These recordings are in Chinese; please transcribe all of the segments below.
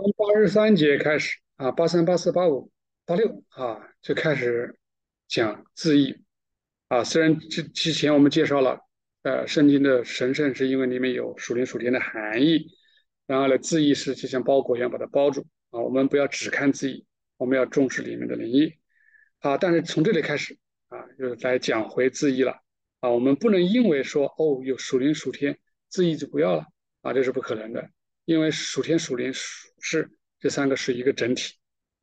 从八十三节开始啊，八三、八四、八五、八六啊，就开始讲字义啊。虽然之之前我们介绍了，呃，圣经的神圣是因为里面有属灵属天的含义，然后呢，字义是就像包裹一样把它包住啊。我们不要只看字义，我们要重视里面的灵义啊。但是从这里开始啊，就是来讲回字义了啊。我们不能因为说哦有属灵属天，字义就不要了啊，这是不可能的。因为属天、属灵、属世这三个是一个整体，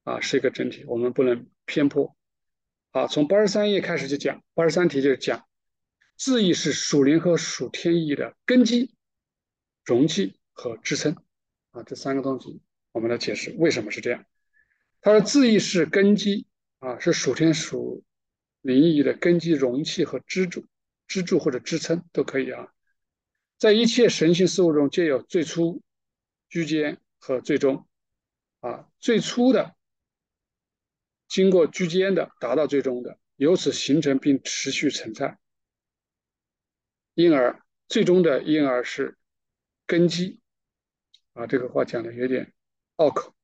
啊，是一个整体，我们不能偏颇。啊，从八十三页开始就讲，八十三题就是讲字义是属灵和属天意的根基、容器和支撑。啊，这三个东西我们来解释为什么是这样。他说字义是根基，啊，是属天属灵意的根基、容器和支柱、支柱或者支撑都可以啊。在一切神性事物中，皆有最初。居间和最终，啊，最初的经过居间的达到最终的，由此形成并持续存在，因而最终的因而是根基，啊，这个话讲的有点拗口，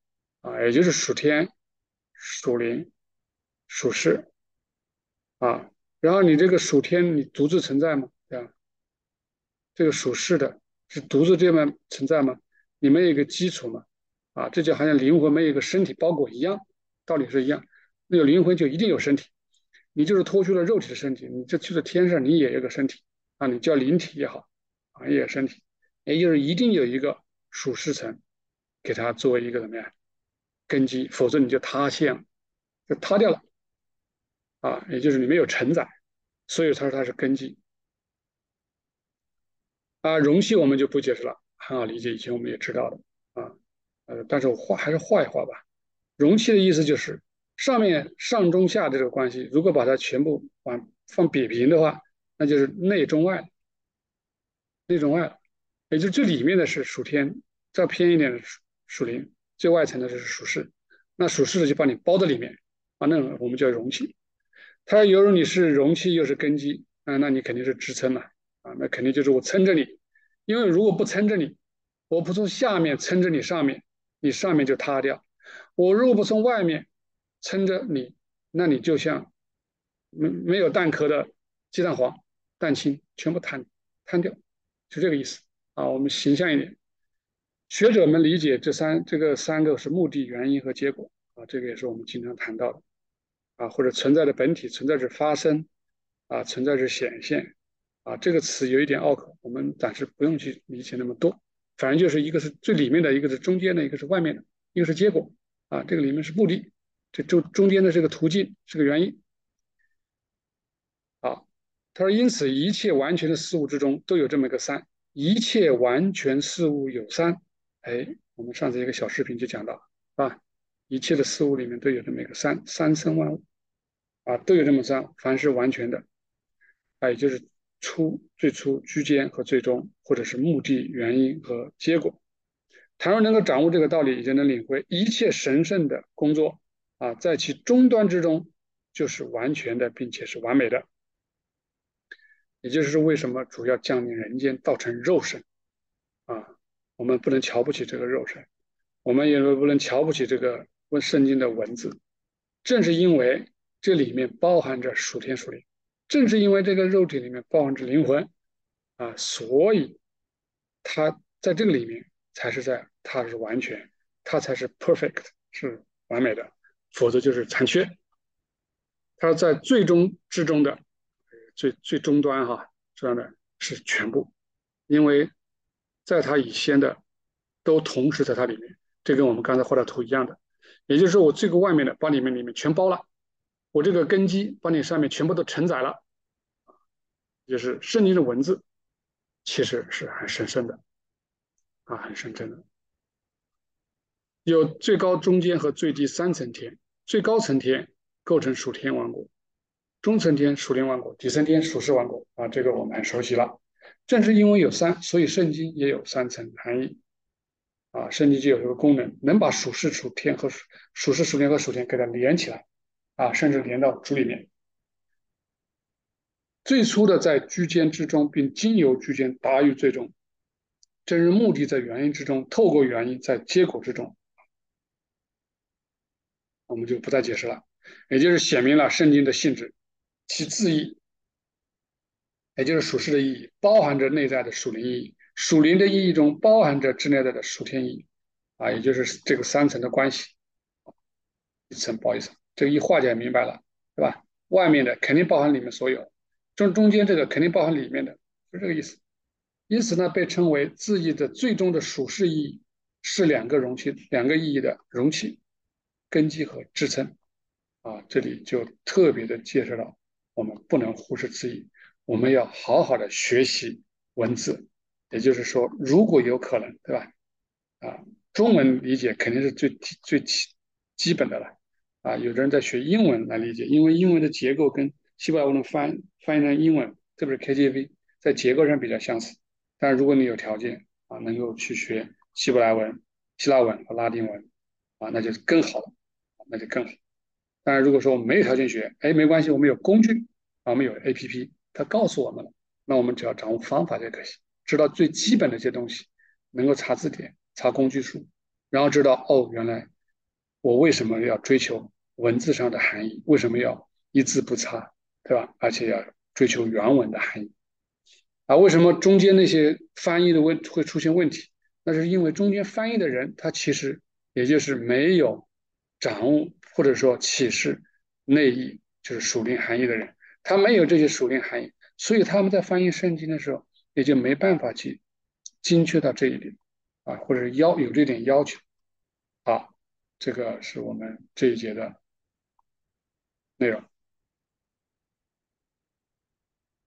啊，也就是属天、属灵、属世，啊，然后你这个属天你独自存在吗？对吧？这个属世的是独自这么存在吗？你没有一个基础嘛，啊，这就好像灵魂没有一个身体包裹一样，道理是一样。那有灵魂就一定有身体，你就是脱去了肉体的身体，你就去了天上，你也有个身体啊，你叫灵体也好，啊，也有身体，也就是一定有一个属世层，给它作为一个怎么样根基，否则你就塌陷了，就塌掉了，啊，也就是你没有承载，所以他说它是根基。啊，容器我们就不解释了。很好理解，以前我们也知道的啊，呃，但是我画还是画一画吧。容器的意思就是上面上中下的这个关系，如果把它全部往放扁平的话，那就是内中外，内中外，也就最里面的是属天，再偏一点的属属灵，最外层的是属世。那属世的就把你包在里面啊，那我们叫容器。它犹如你是容器又是根基啊，那你肯定是支撑嘛啊，那肯定就是我撑着你。因为如果不撑着你，我不从下面撑着你上面，你上面就塌掉。我如果不从外面撑着你，那你就像没没有蛋壳的鸡蛋黄、蛋清全部摊摊掉，就这个意思啊。我们形象一点，学者们理解这三这个三个是目的、原因和结果啊，这个也是我们经常谈到的啊，或者存在的本体、存在着发生啊、存在着显现。啊，这个词有一点拗口，我们暂时不用去理解那么多。反正就是一个是最里面的，一个是中间的，一个是外面的，一个是结果。啊，这个里面是目的，这中中间的这个途径是个原因。啊，他说，因此一切完全的事物之中都有这么一个三，一切完全事物有三。哎，我们上次一个小视频就讲到，啊，一切的事物里面都有这么一个三，三生万物，啊，都有这么三，凡是完全的，啊，也就是。初最初居间和最终，或者是目的、原因和结果。倘若能够掌握这个道理，就能领会一切神圣的工作啊，在其终端之中就是完全的，并且是完美的。也就是为什么主要降临人间，造成肉身啊，我们不能瞧不起这个肉身，我们也不能瞧不起这个问圣经的文字。正是因为这里面包含着属天属灵。正是因为这个肉体里面包含着灵魂啊，所以它在这个里面才是在，它是完全，它才是 perfect，是完美的，否则就是残缺。它在最终之中的最最终端哈，这样的是全部，因为在它以先的都同时在它里面，这跟我们刚才画的图一样的，也就是说我这个外面的把里面里面全包了。我这个根基把你上面全部都承载了，就是圣经的文字，其实是很神圣的，啊，很神圣的。有最高、中间和最低三层天，最高层天构成属天王国，中层天属灵王国，底层天属世王国。啊，这个我们很熟悉了。正是因为有三，所以圣经也有三层含义。啊，圣经就有这个功能，能把属世、属天和属属世、属天和属天给它连起来。啊，甚至连到主里面。最初的在居间之中，并经由居间达于最终。真是目的在原因之中，透过原因在结果之中。我们就不再解释了。也就是写明了圣经的性质，其字义，也就是属世的意义，包含着内在的属灵意义，属灵的意义中包含着之内在的属天意义，啊，也就是这个三层的关系，一层包一层，这一化解明白了，对吧？外面的肯定包含里面所有，中中间这个肯定包含里面的，就这个意思。因此呢，被称为字义的最终的属世意义是两个容器，两个意义的容器、根基和支撑。啊，这里就特别的介绍到，我们不能忽视字义，我们要好好的学习文字。也就是说，如果有可能，对吧？啊，中文理解肯定是最最基基本的了。啊，有的人在学英文来理解，因为英文的结构跟希伯来文的翻翻译成英文，特别是 KJV，在结构上比较相似。但如果你有条件啊，能够去学希伯来文、希腊文和拉丁文，啊，那就是更好了，那就更好。当然，如果说我们没有条件学，哎，没关系，我们有工具，啊，我们有 APP，它告诉我们了，那我们只要掌握方法就可以，知道最基本的一些东西，能够查字典、查工具书，然后知道哦，原来我为什么要追求文字上的含义，为什么要一字不差，对吧？而且要追求原文的含义，啊，为什么中间那些翻译的问会出现问题？那是因为中间翻译的人他其实也就是没有掌握。或者说启示内意就是属灵含义的人，他没有这些属灵含义，所以他们在翻译圣经的时候也就没办法去精确到这一点啊，或者要有这点要求。好，这个是我们这一节的内容。